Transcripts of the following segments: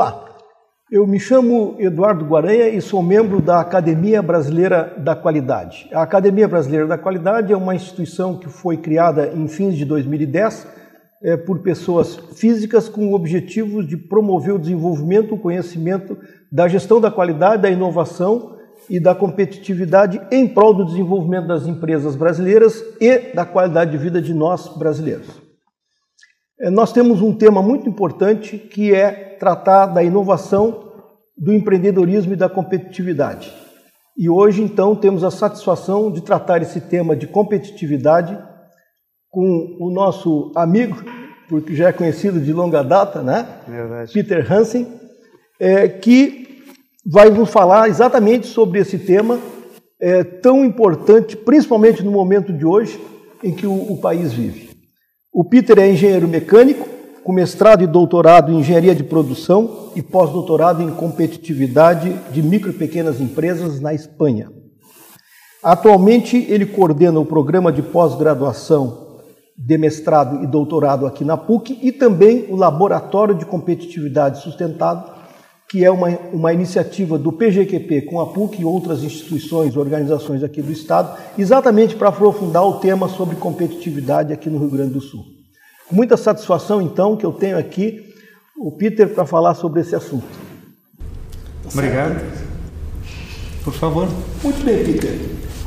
Olá, eu me chamo Eduardo Guaranha e sou membro da Academia Brasileira da Qualidade. A Academia Brasileira da Qualidade é uma instituição que foi criada em fins de 2010 é, por pessoas físicas com o objetivo de promover o desenvolvimento, o conhecimento da gestão da qualidade, da inovação e da competitividade em prol do desenvolvimento das empresas brasileiras e da qualidade de vida de nós brasileiros. É, nós temos um tema muito importante que é tratar da inovação, do empreendedorismo e da competitividade. E hoje, então, temos a satisfação de tratar esse tema de competitividade com o nosso amigo, porque já é conhecido de longa data, né? Verdade. Peter Hansen, é, que vai nos falar exatamente sobre esse tema é, tão importante, principalmente no momento de hoje em que o, o país vive. O Peter é engenheiro mecânico, com mestrado e doutorado em engenharia de produção e pós-doutorado em competitividade de micro e pequenas empresas na Espanha. Atualmente, ele coordena o programa de pós-graduação de mestrado e doutorado aqui na PUC e também o Laboratório de Competitividade Sustentável, que é uma, uma iniciativa do PGQP com a PUC e outras instituições, organizações aqui do Estado, exatamente para aprofundar o tema sobre competitividade aqui no Rio Grande do Sul. Com muita satisfação, então, que eu tenho aqui o Peter para falar sobre esse assunto. Obrigado. Por favor. Muito bem, Peter.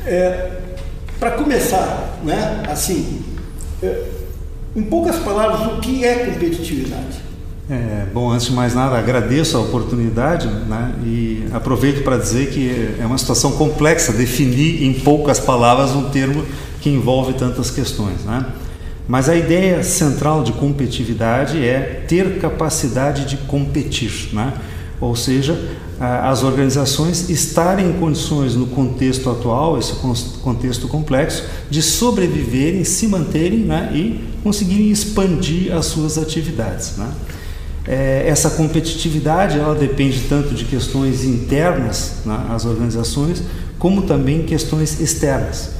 É, para começar, né, assim, é, em poucas palavras, o que é competitividade? É, bom, antes de mais nada, agradeço a oportunidade né, e aproveito para dizer que é uma situação complexa definir em poucas palavras um termo que envolve tantas questões. Né? Mas a ideia central de competitividade é ter capacidade de competir, né? ou seja, as organizações estarem em condições no contexto atual, esse contexto complexo, de sobreviverem, se manterem né? e conseguirem expandir as suas atividades. Né? É, essa competitividade ela depende tanto de questões internas né, às organizações, como também questões externas.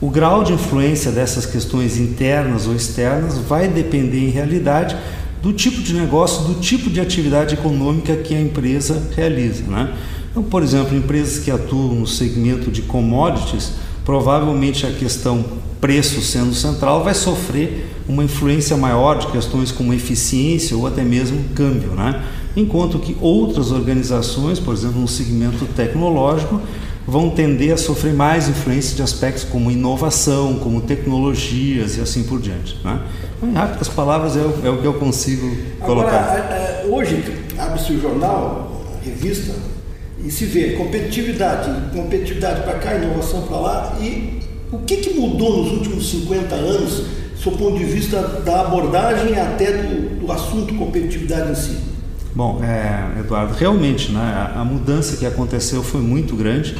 O grau de influência dessas questões internas ou externas vai depender, em realidade, do tipo de negócio, do tipo de atividade econômica que a empresa realiza. Né? Então, por exemplo, empresas que atuam no segmento de commodities, provavelmente a questão preço sendo central vai sofrer uma influência maior de questões como eficiência ou até mesmo câmbio, né? enquanto que outras organizações, por exemplo, no segmento tecnológico, vão tender a sofrer mais influência de aspectos como inovação, como tecnologias e assim por diante. Né? Em rápidas palavras, é o, é que eu consigo colocar. Agora, hoje, abre-se o jornal, a revista, e se vê competitividade, competitividade para cá, inovação para lá, e o que, que mudou nos últimos 50 anos, do ponto de vista da abordagem até do, do assunto competitividade em si? Bom, é, Eduardo, realmente né, a, mudança que aconteceu foi muito grande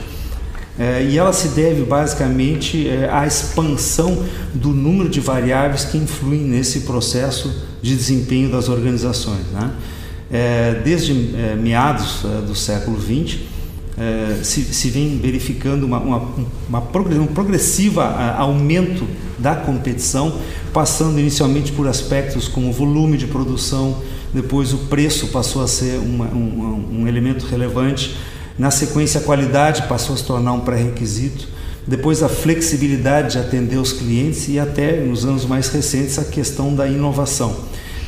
é, e ela se deve basicamente é, à expansão do número de variáveis que influem nesse processo de desempenho das organizações. Né? É, desde é, meados é, do século XX, se, se, vem verificando uma, uma, uma um progressivo aumento da competição, passando inicialmente por aspectos como volume de produção, depois o preço passou a ser uma, um, um elemento relevante, na sequência a qualidade passou a se tornar um pré-requisito, depois a flexibilidade de atender os clientes e até nos anos mais recentes a questão da inovação.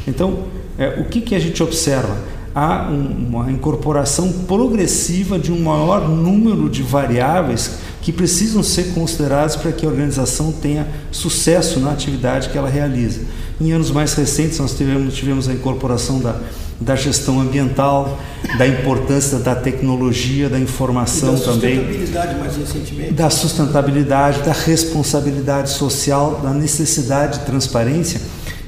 Então, é, o que, que a gente observa? Há um, uma incorporação progressiva de um maior número de variáveis que precisam ser consideradas para que a organização tenha sucesso na atividade que ela realiza. Em anos mais recentes, nós tivemos, tivemos a incorporação da, da gestão ambiental, da importância da tecnologia, da informação também. Da sustentabilidade, mais recentemente. Da sustentabilidade, da responsabilidade social, da necessidade de transparência.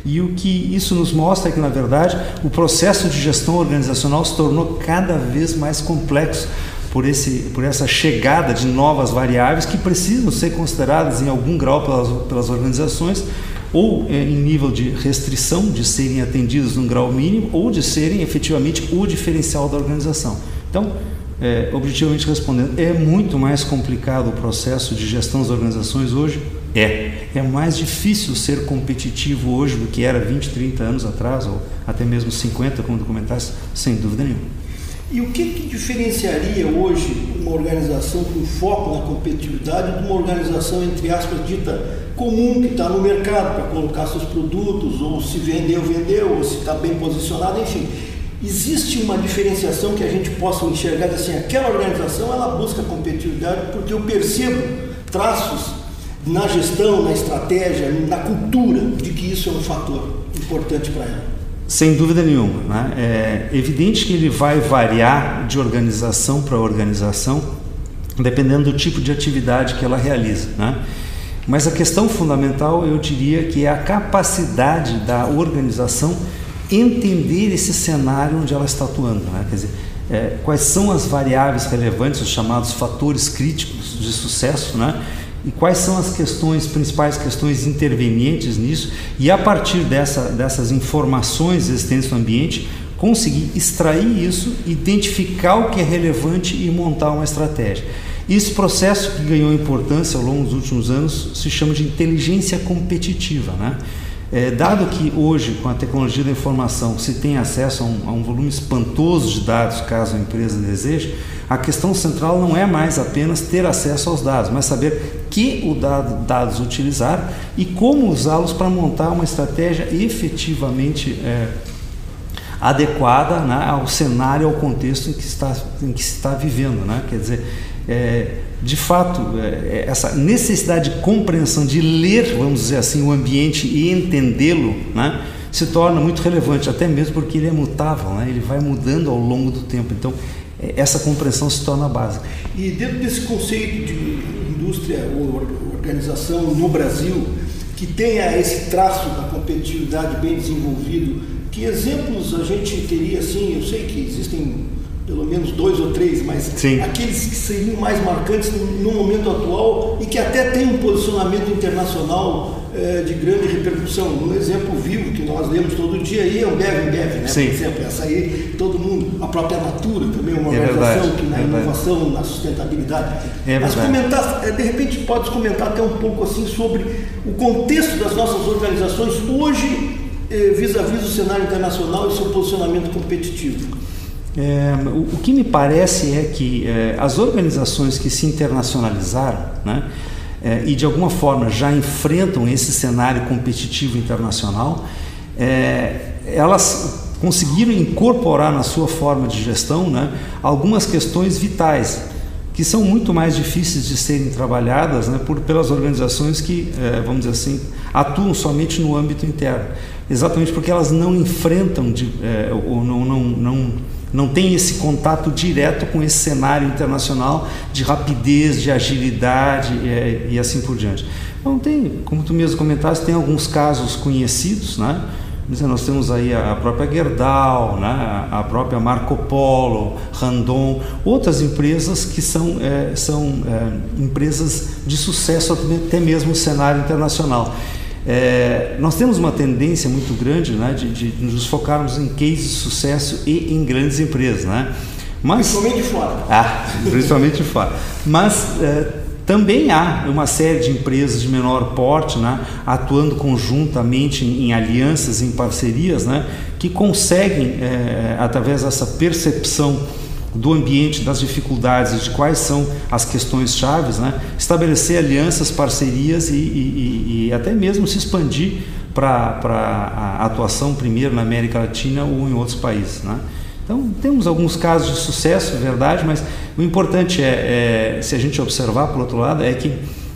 E o que isso nos mostra é que, na verdade, o processo de gestão organizacional se tornou cada vez mais complexo por, esse, por essa chegada de novas variáveis que precisam ser consideradas em algum grau pelas, pelas organizações ou é, em nível de restrição de serem atendidos num grau mínimo ou de serem efetivamente o diferencial da organização. Então, é, objetivamente respondendo, é muito mais complicado o processo de gestão das organizações hoje É. É mais difícil ser competitivo hoje do que era 20, 30 anos atrás, ou até mesmo 50, como documentaste, sem dúvida nenhuma. E o que, que diferenciaria hoje uma organização com foco na competitividade de uma organização, entre aspas, dita comum, que está no mercado para colocar seus produtos, ou se vendeu, vendeu, ou se está bem posicionado, enfim. Existe uma diferenciação que a gente possa enxergar assim, aquela organização ela busca competitividade porque eu percebo traços na gestão, na estratégia, na cultura de que isso é um fator importante para ela. Sem dúvida nenhuma. Né? É evidente que ele vai variar de organização para organização, dependendo do tipo de atividade que ela realiza. Né? Mas a questão fundamental, eu diria, que é a capacidade da organização entender esse cenário onde ela está atuando. Né? Quer dizer, é, quais são as variáveis relevantes, os chamados fatores críticos de sucesso, né? E quais são as questões, principais questões intervenientes nisso, e a partir dessa, dessas informações existentes no ambiente, conseguir extrair isso, identificar o que é relevante e montar uma estratégia. Esse processo que ganhou importância ao longo dos últimos anos se chama de inteligência competitiva. Né? É, dado que hoje, com a tecnologia da informação, se tem acesso a um, a um, volume espantoso de dados, caso a empresa deseje, a questão central não é mais apenas ter acesso aos dados, mas saber que o dado, dados utilizar e como usá-los para montar uma estratégia efetivamente é, adequada né, ao cenário, ao contexto em que, está, em que se está vivendo. Né? Quer dizer, é, de fato, é, é, essa necessidade de compreensão, de ler, vamos dizer assim, o ambiente e entendê-lo, né, se torna muito relevante, até mesmo porque ele é mutável, né, ele vai mudando ao longo do tempo. Então, é, essa compreensão se torna básica. E dentro desse conceito de indústria ou organização no Brasil, que tenha esse traço da competitividade bem desenvolvido, que exemplos a gente teria assim? Eu sei que existem pelo menos dois ou três, mas Sim. aqueles que seriam mais marcantes no, momento atual e que até têm um posicionamento internacional é, de grande repercussão. Um exemplo vivo que nós lemos todo dia aí é o Bev Bev, né? Sim. por exemplo, essa aí todo mundo, a própria Natura também é uma é organização verdade, que na é inovação, verdade. na sustentabilidade. É mas comentar, eh, de repente pode comentar até um pouco assim sobre o contexto das nossas organizações hoje eh, vis-à-vis -vis o cenário internacional e seu posicionamento competitivo. É, o, o, que me parece é que é, as organizações que se internacionalizaram né, é, e de alguma forma já enfrentam esse cenário competitivo internacional, é, elas conseguiram incorporar na sua forma de gestão né, algumas questões vitais que são muito mais difíceis de serem trabalhadas né, por, pelas organizações que, é, vamos dizer assim, atuam somente no âmbito interno, exatamente porque elas não enfrentam de, é, ou não, não, não tem esse contato direto com esse cenário internacional de rapidez, de agilidade e, e assim por diante. Então tem, como tu mesmo comentaste, tem alguns casos conhecidos, né? Nós temos aí a própria Gerdau, né? a própria Marco Polo, Randon, outras empresas que são, é, são é, empresas de sucesso até mesmo no cenário internacional. É, nós temos uma tendência muito grande né, de, de, nos focarmos em cases de sucesso e em grandes empresas. Né? Mas, principalmente fora. Ah, principalmente fora. Mas é, também há uma série de empresas de menor porte, né, atuando conjuntamente em, em alianças, em parcerias, né, que conseguem, é, através dessa percepção do ambiente, das dificuldades, de quais são as questões chaves, né? estabelecer alianças, parcerias e, e, e até mesmo se expandir para a atuação primeiro na América Latina ou em outros países. Né? Então, temos alguns casos de sucesso, é verdade, mas o importante é, é, se a gente observar, por outro lado, é que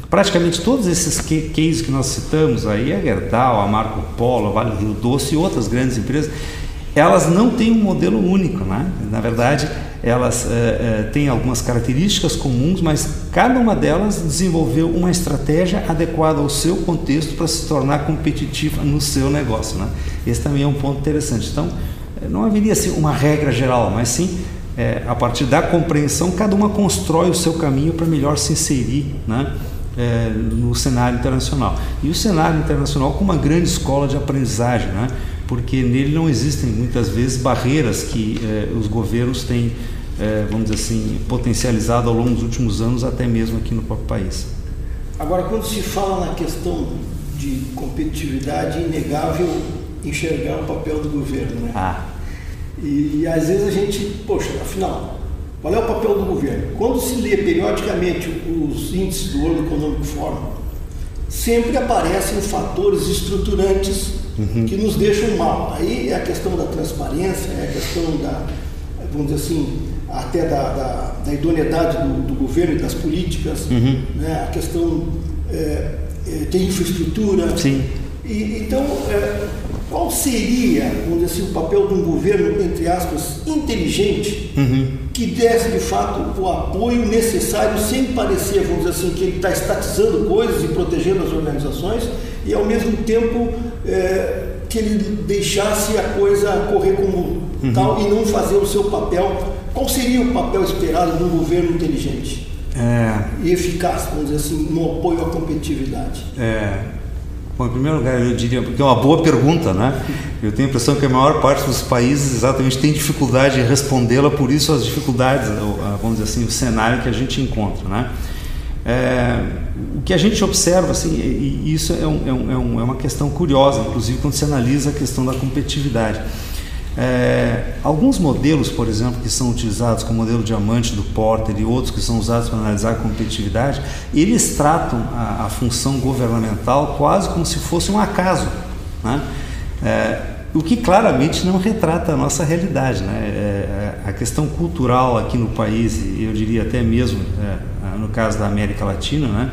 praticamente todos esses cases que nós citamos aí, a Gerdau, a Marco Polo, a Vale do Rio Doce e outras grandes empresas, elas não têm um modelo único, né? Na verdade, elas é, é, têm algumas características comuns, mas cada uma delas desenvolveu uma estratégia adequada ao seu contexto para se tornar competitiva no seu negócio, né? Esse também é um ponto interessante. Então, eh, não haveria assim, uma regra geral, mas sim é, a partir da compreensão, cada uma constrói o seu caminho para melhor se inserir, né? É, no cenário internacional. E o cenário internacional como uma grande escola de aprendizagem, né? Porque nele não existem muitas vezes barreiras que eh, os governos têm, eh, vamos dizer assim, potencializado ao longo dos últimos anos, até mesmo aqui no próprio país. Agora, quando se fala na questão de competitividade, é inegável enxergar o papel do governo. Né? Ah. E, e às vezes a gente, poxa, afinal, qual é o papel do governo? Quando se lê periodicamente os índices do World Economic Forum, sempre aparecem fatores estruturantes uhum. que nos deixam mal. Aí é a questão da transparência, é a questão da, vamos dizer assim, até da, da, da idoneidade do, do, governo e das políticas, uhum. né? a questão é, é, de infraestrutura. Sim. E, então, é, qual seria, vamos dizer assim, o papel de um governo, entre aspas, inteligente, uhum. Que desse de fato o apoio necessário, sem parecer, vamos dizer assim, que ele está estatizando coisas e protegendo as organizações, e ao mesmo tempo é, que ele deixasse a coisa correr como uhum. tal e não fazer o seu papel. Qual seria o papel esperado de um governo inteligente é... e eficaz, vamos dizer assim, no apoio à competitividade? É... Bom, em primeiro lugar, eu diria, porque é uma boa pergunta, né? Eu tenho a impressão que a maior parte dos países exatamente tem dificuldade em respondê-la, por isso as dificuldades, vamos dizer assim, o cenário que a gente encontra, né? É, o que a gente observa, assim, e isso é, um, é, um, é, uma questão curiosa, inclusive quando se analisa a questão da competitividade. É, alguns modelos, por exemplo, que são utilizados, como o modelo diamante do Porter e outros que são usados para analisar a competitividade, eles tratam a, a função governamental quase como se fosse um acaso. Né? É, o que claramente não retrata a nossa realidade. Né? É, é a questão cultural aqui no país, e eu diria até mesmo é, no caso da América Latina, né?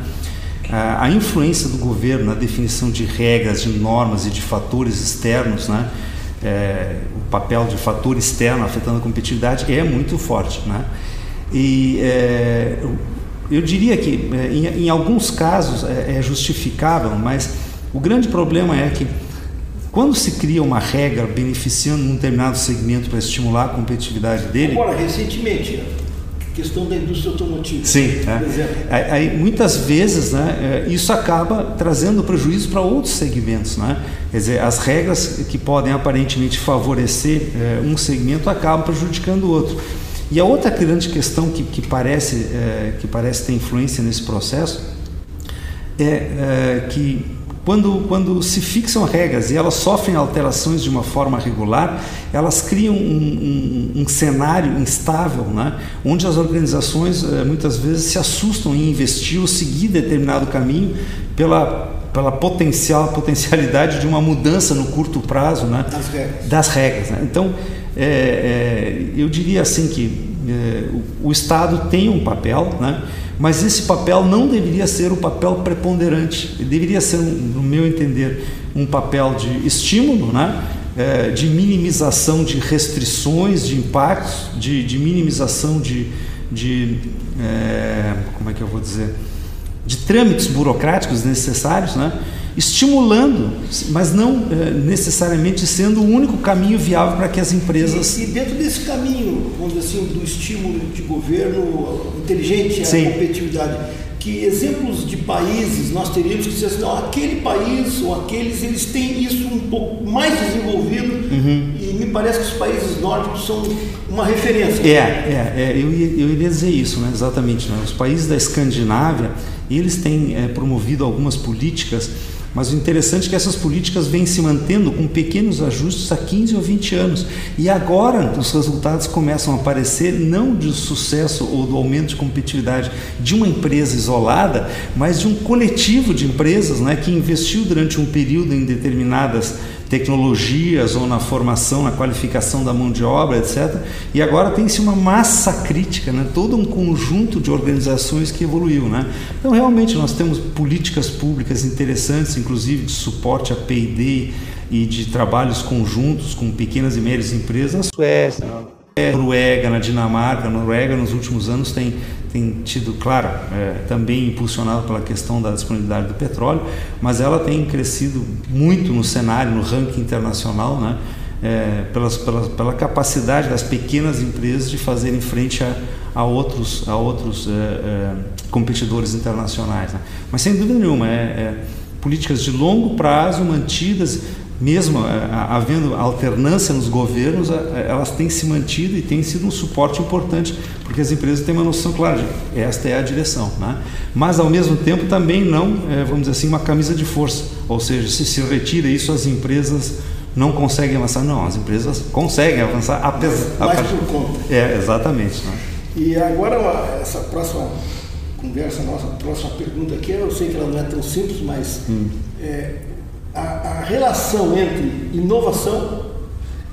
a influência do governo na definição de regras, de normas e de fatores externos, né? é, papel de fator externo afetando a competitividade é muito forte. Né? E é, eu diria que é, em, em alguns casos é, é, justificável, mas o grande problema é que quando se cria uma regra beneficiando um determinado segmento para estimular a competitividade dele. Agora, recentemente, questão da indústria automotiva. Sim, é. aí, muitas vezes né, é, isso acaba trazendo prejuízo para outros segmentos. Né? Quer dizer, as regras que podem aparentemente favorecer é, um segmento acabam prejudicando o outro. E a outra grande questão que, que, parece, é, que parece ter influência nesse processo é, é que quando, quando se fixam regras e elas sofrem alterações de uma forma regular, elas criam um, um, um cenário instável, né? onde as organizações eh, muitas vezes se assustam em investir ou seguir determinado caminho pela, pela potencial, potencialidade de uma mudança no curto prazo né? das regras. Das regras né? Então, é, é, eu diria assim que é, o, o Estado tem um papel, né? mas esse papel não deveria ser o papel preponderante, Ele deveria ser, no meu entender, um papel de estímulo, né? É, de minimização de restrições, de impactos, de, de minimização de, de é, como é que eu vou dizer, de trâmites burocráticos necessários, né? Estimulando, mas não é, necessariamente sendo o único caminho viável para que as empresas. E, e, dentro desse caminho, vamos dizer assim, do estímulo de governo inteligente à Sim. competitividade, que exemplos de países nós teríamos que dizer assim, não, aquele país ou aqueles, eles têm isso um pouco mais desenvolvido uhum. e me parece que os países nórdicos são uma referência. É, é, é eu, ia, eu iria dizer isso, né, exatamente. Né? Os países da Escandinávia, eles têm é, promovido algumas políticas mas o interessante é que essas políticas vêm se mantendo com pequenos ajustes há 15 ou 20 anos. E agora os resultados começam a aparecer não de sucesso ou do aumento de competitividade de uma empresa isolada, mas de um coletivo de empresas né, que investiu durante um período em determinadas tecnologias ou na formação, na qualificação da mão de obra, etc. E agora tem-se uma massa crítica, né? todo um conjunto de organizações que evoluiu. Né? Então, realmente, nós temos políticas públicas interessantes, inclusive de suporte a P&D e de trabalhos conjuntos com pequenas e médias empresas Suécia, Noruega, na Dinamarca. Noruega, nos últimos anos, tem tem tido, claro, é, também impulsionado pela questão da disponibilidade do petróleo, mas ela tem crescido muito no cenário, no ranking internacional, né? É, pelas, pela, pela capacidade das pequenas empresas de fazerem frente a, a outros, a outros é, é competidores internacionais. Né? Mas sem dúvida nenhuma, é, é, políticas de longo prazo mantidas mesmo é, havendo alternância nos governos, elas têm se mantido e têm sido um suporte importante, porque as empresas têm uma noção clara de esta é a direção. Né? Mas, ao mesmo tempo, também não, vamos dizer assim, uma camisa de força, ou seja, se se retira isso, as empresas não conseguem avançar. Não, as empresas conseguem avançar apesar. Mais por conta. É, exatamente. Né? E agora, essa próxima conversa, nossa próxima pergunta aqui, eu sei que ela não é tão simples, mas hum. é, a, a relação entre inovação,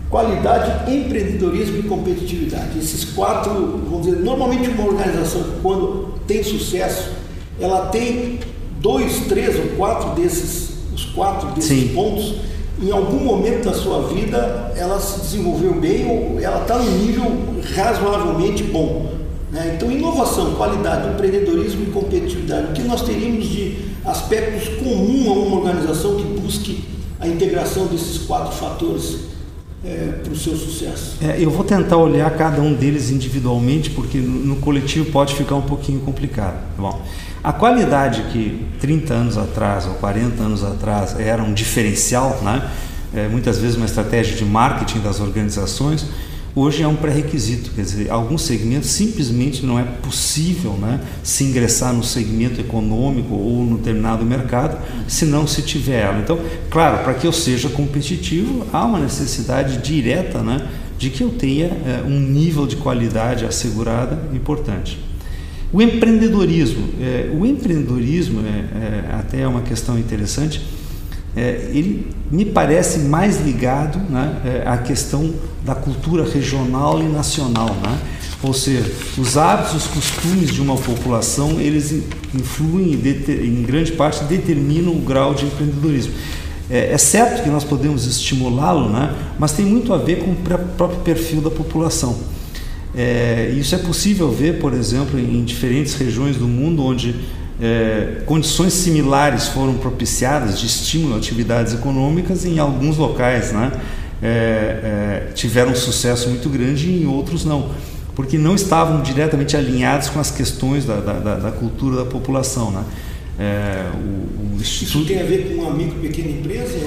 qualidade, empreendedorismo e competitividade. Esses quatro, vamos dizer, normalmente uma organização, quando tem sucesso, ela tem dois, três ou quatro desses, os quatro desses Sim. pontos em algum momento da sua vida ela se desenvolveu bem ou ela está num nível razoavelmente bom. Né? Então, inovação, qualidade, empreendedorismo e competitividade. O que nós teríamos de aspectos comuns a uma organização que busque a integração desses quatro fatores é, para o seu sucesso? É, eu vou tentar olhar cada um deles individualmente, porque no, no coletivo pode ficar um pouquinho complicado. Bom, a qualidade que 30 anos atrás ou 40 anos atrás era um diferencial, né? É, muitas vezes uma estratégia de marketing das organizações, hoje é um pré-requisito. Quer dizer, alguns segmentos simplesmente não é possível né, se ingressar no segmento econômico ou no determinado mercado se não se tiver ela. Então, claro, para que eu seja competitivo, há uma necessidade direta né, de que eu tenha é, um nível de qualidade assegurada importante. O empreendedorismo, é, o empreendedorismo é, é, até é uma questão interessante. É, ele me parece mais ligado né, é, à questão da cultura regional e nacional, né? ou seja, os hábitos, os costumes de uma população, eles influem em grande parte determinam o grau de empreendedorismo. É, é certo que nós podemos estimulá-lo, né, mas tem muito a ver com o próprio perfil da população. É, isso é possível ver, por exemplo, em diferentes regiões do mundo onde é, condições similares foram propiciadas de estímulo a atividades econômicas em alguns locais né, é, é, tiveram um sucesso muito grande e em outros não, porque não estavam diretamente alinhados com as questões da, da, da cultura da população. Né. É, o, o Isso tem a ver com uma micro pequena empresa?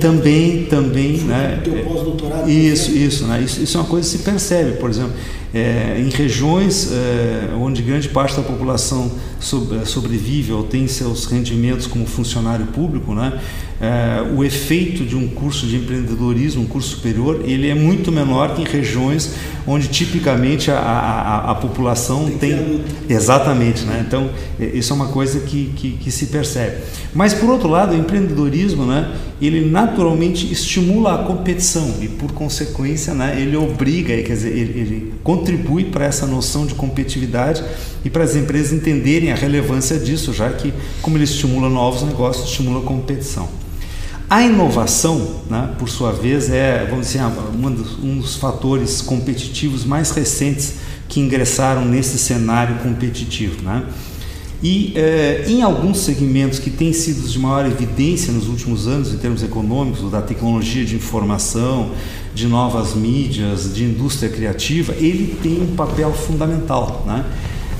Também, também, né? Teu pós-doutorado. Isso, isso, né? Isso, isso, é uma coisa que se percebe, por exemplo, é, em regiões é, onde grande parte da população sobre, sobrevive ou tem seus rendimentos como funcionário público, né? É, o efeito de um curso de empreendedorismo, um curso superior, ele é muito menor que em regiões onde tipicamente a, a, a população tem, tem exatamente, né? Então isso é uma coisa que, que, que, se percebe. Mas por outro lado, o empreendedorismo, né? Ele naturalmente estimula a competição e por consequência, né? Ele obriga, quer dizer, ele, ele contribui para essa noção de competitividade e para as empresas entenderem a relevância disso, já que como ele estimula novos negócios, estimula a competição. A inovação, né, por sua vez, é vamos dizer, um dos, um dos fatores competitivos mais recentes que ingressaram nesse cenário competitivo. Né? E eh, em alguns segmentos que têm sido de maior evidência nos últimos anos, em termos econômicos, da tecnologia de informação, de novas mídias, de indústria criativa, ele tem um papel fundamental. Né?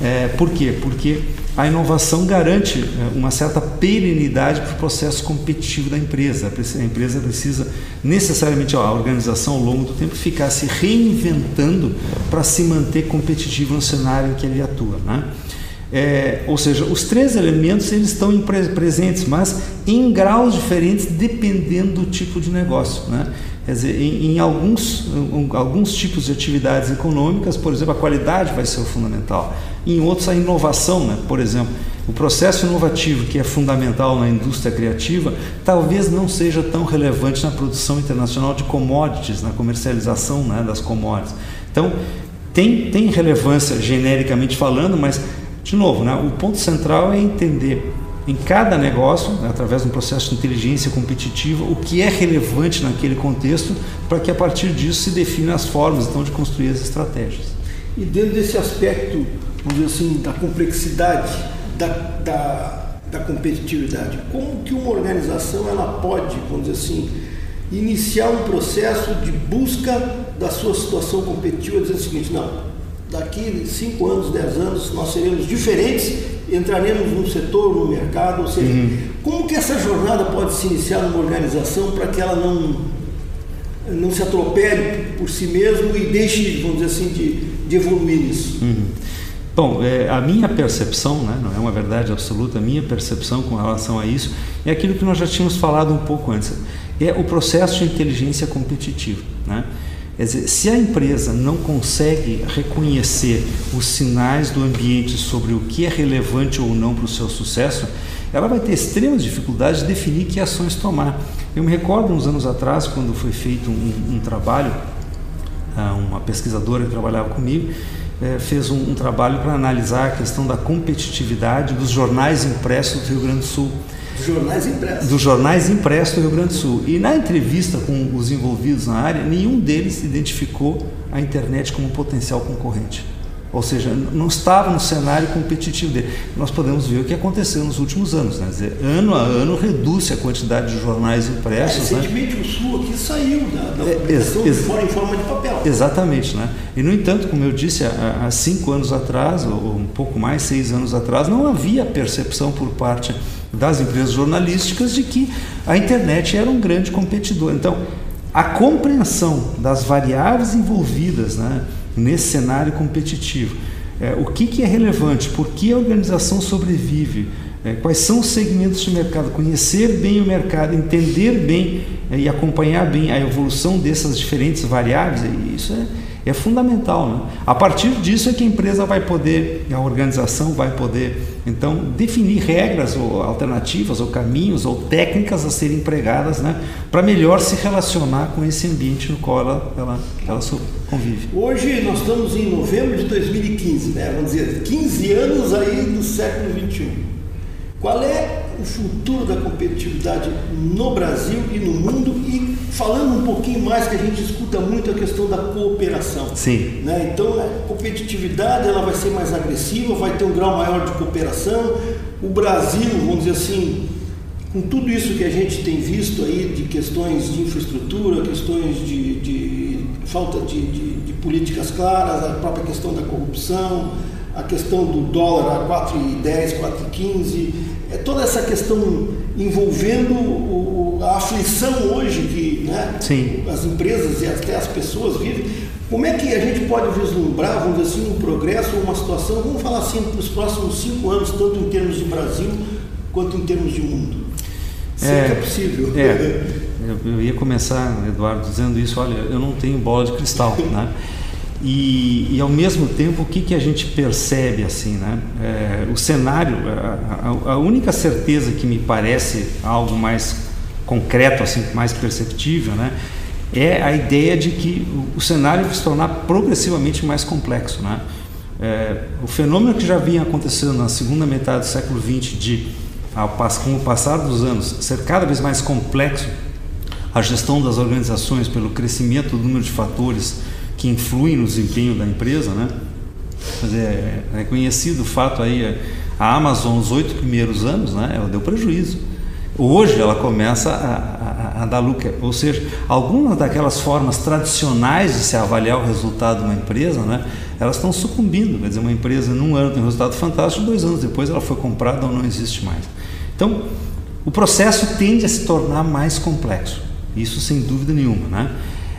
É, por quê? Porque a inovação garante é, uma certa perenidade para o processo competitivo da empresa. A empresa precisa necessariamente, a organização ao longo do tempo, ficar se reinventando para se manter competitivo no cenário em que ele atua. Né? É, ou seja, os três elementos eles estão presentes, mas em graus diferentes dependendo do tipo de negócio. Né? Quer dizer, em, em alguns, em, alguns tipos de atividades econômicas, por exemplo, a qualidade vai ser fundamental. Em outros, a inovação, né? por exemplo, o processo inovativo que é fundamental na indústria criativa talvez não seja tão relevante na produção internacional de commodities, na comercialização né, das commodities. Então, tem, tem relevância genericamente falando, mas, de novo, né, o ponto central é entender em cada negócio, né, através de um processo de inteligência competitiva, o que é relevante naquele contexto, para que a partir disso se defina as formas então de construir as estratégias. E dentro desse aspecto, vamos dizer assim, da complexidade da, da, da competitividade, como que uma organização ela pode, vamos dizer assim, iniciar um processo de busca da sua situação competitiva, dizendo o seguinte, não, daqui 5 anos, 10 anos, nós seremos diferentes entraremos num setor, no mercado, ou seja, uhum. como que essa jornada pode se iniciar numa organização para que ela não, não se atropele por si mesmo e deixe, vamos dizer assim, de, de evoluir nisso? Uhum. Bom, é, a minha percepção, né, não é uma verdade absoluta, a minha percepção com relação a isso é aquilo que nós já tínhamos falado um pouco antes, é o processo de inteligência competitiva. Né? Quer dizer, se a empresa não consegue reconhecer os sinais do ambiente sobre o que é relevante ou não para o seu sucesso, ela vai ter extremas dificuldades de definir que ações tomar. Eu me recordo uns anos atrás, quando foi feito um, um trabalho, ah, uma pesquisadora que trabalhava comigo, é, fez um, um trabalho para analisar a questão da competitividade dos jornais impressos do Rio Grande do Sul. Dos jornais impressos? Dos jornais impressos do Rio Grande do Sul. E na entrevista com os envolvidos na área, nenhum deles identificou a internet como potencial concorrente. Ou seja, não estava no cenário competitivo dele. Nós podemos ver o que aconteceu nos últimos anos. Né? Dizer, ano a ano reduz a quantidade de jornais impressos. É, recentemente né? o Sul aqui saiu da, da é, publicação ex, em forma de papel. Exatamente. Né? E, no entanto, como eu disse, há, há cinco anos atrás, ou um pouco mais, seis anos atrás, não havia percepção por parte das empresas jornalísticas de que a internet era um grande competidor. Então, a compreensão das variáveis envolvidas, né? Nesse cenário competitivo. É, o que, que é relevante? Por que a organização sobrevive? É, quais são os segmentos de mercado? Conhecer bem o mercado, entender bem é, e acompanhar bem a evolução dessas diferentes variáveis, isso é é fundamental. Né? A partir disso é que a empresa vai poder, a organização vai poder, então, definir regras ou alternativas ou caminhos ou técnicas a serem empregadas né, para melhor se relacionar com esse ambiente no qual ela, ela, ela convive. Hoje nós estamos em novembro de 2015, né? vamos dizer, 15 anos aí do século 21. Qual é o futuro da competitividade no Brasil e no mundo e falando um pouquinho mais que a gente escuta muito a questão da cooperação. Sim. Né? Então a competitividade ela vai ser mais agressiva, vai ter um grau maior de cooperação. O Brasil, vamos dizer assim, com tudo isso que a gente tem visto aí de questões de infraestrutura, questões de, de falta de, de, de políticas claras, a própria questão da corrupção, a questão do dólar a 4,10, 4,15, é toda essa questão envolvendo o, a aflição hoje que né, as empresas e até as pessoas vivem. Como é que a gente pode vislumbrar, vamos dizer assim, um progresso ou uma situação, vamos falar assim, para os próximos cinco anos, tanto em termos de Brasil quanto em termos de mundo? Se é, é possível. É, eu ia começar, Eduardo, dizendo isso, olha, eu não tenho bola de cristal, né? E, e, ao mesmo tempo, o que, que a gente percebe assim, né? É, o cenário, a, a, única certeza que me parece algo mais concreto, assim, mais perceptível, né? É a ideia de que o, o cenário vai se tornar progressivamente mais complexo, né? É, o fenômeno que já vinha acontecendo na segunda metade do século XX de ao, com o passar dos anos ser cada vez mais complexo a gestão das organizações pelo crescimento do número de fatores influem no desempenho da empresa, né? Mas é, é conhecido o fato aí, a Amazon, os oito primeiros anos, né, ela deu prejuízo. Hoje ela começa a, a, a, dar lucro, ou seja, algumas daquelas formas tradicionais de se avaliar o resultado de uma empresa, né, elas estão sucumbindo. Quer dizer, uma empresa num ano tem um resultado fantástico, dois anos depois ela foi comprada ou não existe mais. Então, o processo tende a se tornar mais complexo, isso sem dúvida nenhuma. Né?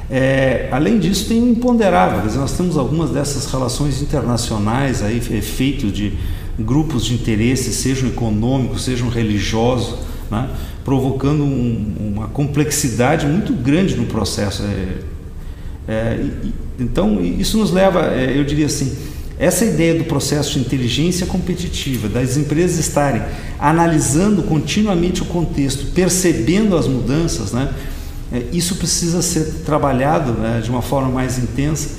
É, além disso, tem imponderável. Dizer, nós temos algumas dessas relações internacionais aí, efeitos de grupos de interesse, sejam econômicos, sejam religiosos, né, provocando um, uma complexidade muito grande no processo. É, é, então, isso nos leva, é, eu diria assim, essa ideia do processo de inteligência competitiva, das empresas estarem analisando continuamente o contexto, percebendo as mudanças, né, é, isso precisa ser trabalhado né, de uma forma mais intensa,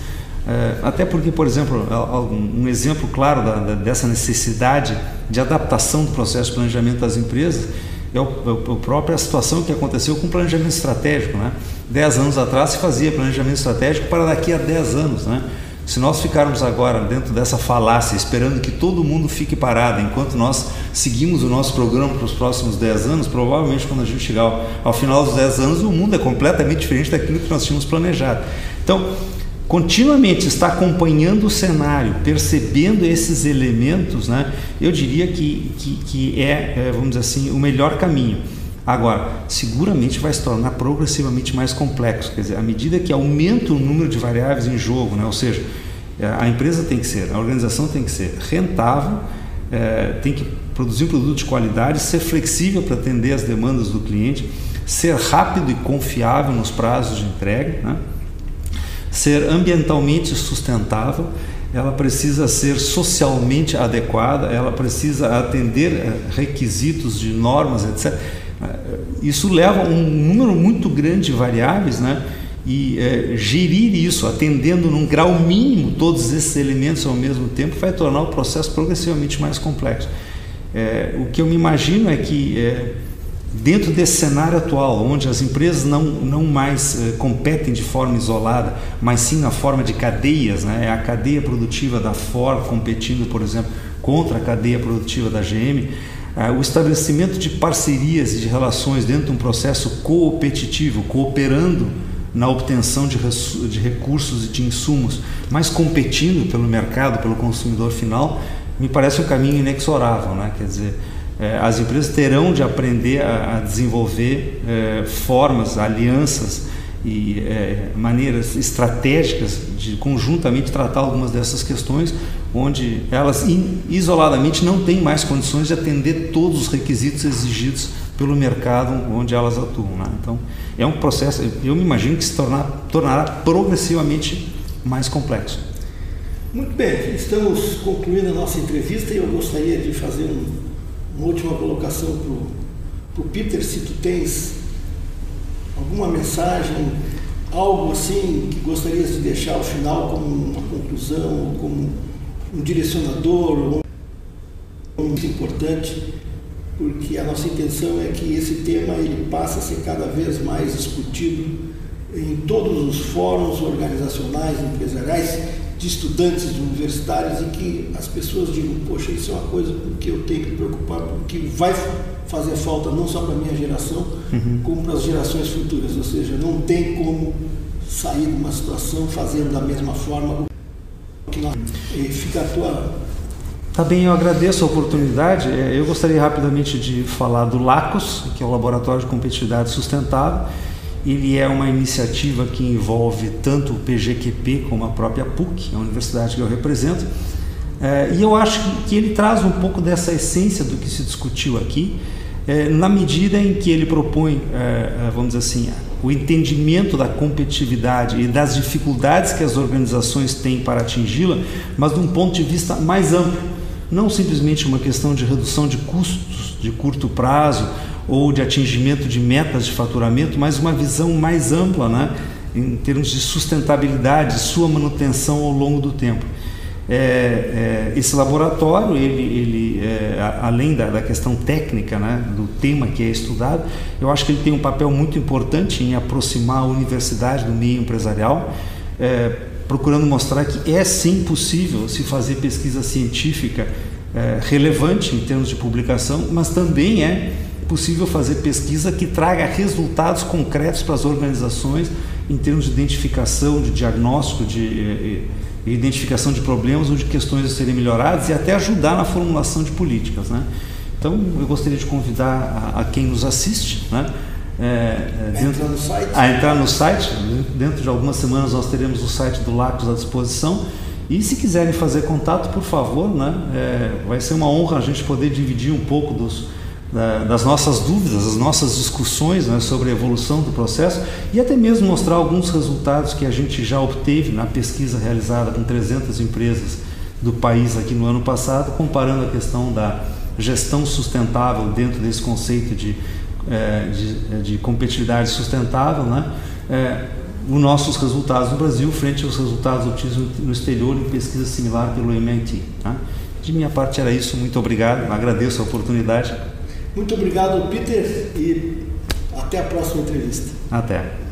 é, até porque, por exemplo, um exemplo claro dessa necessidade de adaptação do processo de planejamento das empresas é, o, é a própria situação que aconteceu com o planejamento estratégico. Né? Dez anos atrás se fazia planejamento estratégico para daqui a dez anos. Né? Se nós ficarmos agora dentro dessa falácia, esperando que todo mundo fique parado, enquanto nós seguimos o nosso programa para os próximos 10 anos, provavelmente quando a gente chegar ao, final dos 10 anos, o mundo é completamente diferente daquilo que nós tínhamos planejado. Então, continuamente está acompanhando o cenário, percebendo esses elementos, né, eu diria que, que, que é, é, vamos dizer assim, o melhor caminho. Agora, seguramente vai se tornar progressivamente mais complexo, quer dizer, à medida que aumenta o número de variáveis em jogo, né, ou seja, a empresa tem que ser, a organização tem que ser rentável, é, tem que produzir um produto de qualidade, ser flexível para atender as demandas do cliente, ser rápido e confiável nos prazos de entrega, né? ser ambientalmente sustentável, ela precisa ser socialmente adequada, ela precisa atender eh, requisitos de normas, etc. Isso leva um número muito grande de variáveis, né? E é, gerir isso, atendendo num grau mínimo todos esses elementos ao mesmo tempo, vai tornar o processo progressivamente mais complexo. É, o que eu me imagino é que é, Dentro desse cenário atual, onde as empresas não, não mais eh, competem de forma isolada, mas sim na forma de cadeias, né? é a cadeia produtiva da Ford competindo, por exemplo, contra a cadeia produtiva da GM, o estabelecimento de parcerias e de relações dentro de um processo coopetitivo, cooperando na obtenção de, recursos e de insumos, mas competindo pelo mercado, pelo consumidor final, me parece um caminho inexorável. Né? Quer dizer, é, as empresas terão de aprender a, desenvolver é, formas, alianças e é, maneiras estratégicas de conjuntamente tratar algumas dessas questões, onde elas isoladamente não têm mais condições de atender todos os requisitos exigidos pelo mercado onde elas atuam. Né? Então, é um processo, eu me imagino que se tornar, tornará progressivamente mais complexo. Muito bem, estamos concluindo a nossa entrevista e eu gostaria de fazer um uma última colocação para o Peter, se tu tens alguma mensagem, algo assim que gostarias de deixar ao final como uma conclusão, como um direcionador, muito importante, porque a nossa intenção é que esse tema ele passe a ser cada vez mais discutido em todos os fóruns organizacionais, empresariais, de estudantes universitários e que as pessoas digam, poxa, isso é uma coisa com que eu tenho que me preocupar, porque vai fazer falta não só para a minha geração, uhum. como para as gerações futuras. Ou seja, não tem como sair de uma situação fazendo da mesma forma. E fica a tua. Tá bem, eu agradeço a oportunidade. É, eu gostaria rapidamente de falar do LACOS, que é o Laboratório de Competitividade Sustentável ele é uma iniciativa que envolve tanto o PGQP como a própria PUC, a universidade que eu represento, é, e eu acho que, ele traz um pouco dessa essência do que se discutiu aqui, é, na medida em que ele propõe, vamos dizer assim, o entendimento da competitividade e das dificuldades que as organizações têm para atingi-la, mas de um ponto de vista mais amplo, não simplesmente uma questão de redução de custos de curto prazo ou de atingimento de metas de faturamento, mas uma visão mais ampla, né, em termos de sustentabilidade, sua manutenção ao longo do tempo. É, é, esse laboratório, ele, ele é, além da, da, questão técnica, né, do tema que é estudado, eu acho que ele tem um papel muito importante em aproximar a universidade do meio empresarial, é, procurando mostrar que é sim possível se fazer pesquisa científica é, relevante em termos de publicação, mas também é possível fazer pesquisa que traga resultados concretos para as organizações em termos de identificação, de diagnóstico, de eh, identificação de problemas ou de questões a serem melhoradas e até ajudar na formulação de políticas. Né? Então, eu gostaria de convidar a, a quem nos assiste né? É, dentro, a entrar no site. Dentro de algumas semanas nós teremos o site do Lacos à disposição. E se quiserem fazer contato, por favor, né? É, vai ser uma honra a gente poder dividir um pouco dos, das nossas dúvidas, das nossas discussões né, sobre a evolução do processo e até mesmo mostrar alguns resultados que a gente já obteve na pesquisa realizada com 300 empresas do país aqui no ano passado, comparando a questão da gestão sustentável dentro desse conceito de, é, de, de, competitividade sustentável, né? É, os nossos resultados no Brasil frente aos resultados obtidos no exterior em pesquisa similar pelo MIT. Tá? De minha parte era isso, muito obrigado, agradeço a oportunidade. Muito obrigado, Peter, e até a próxima entrevista. Até.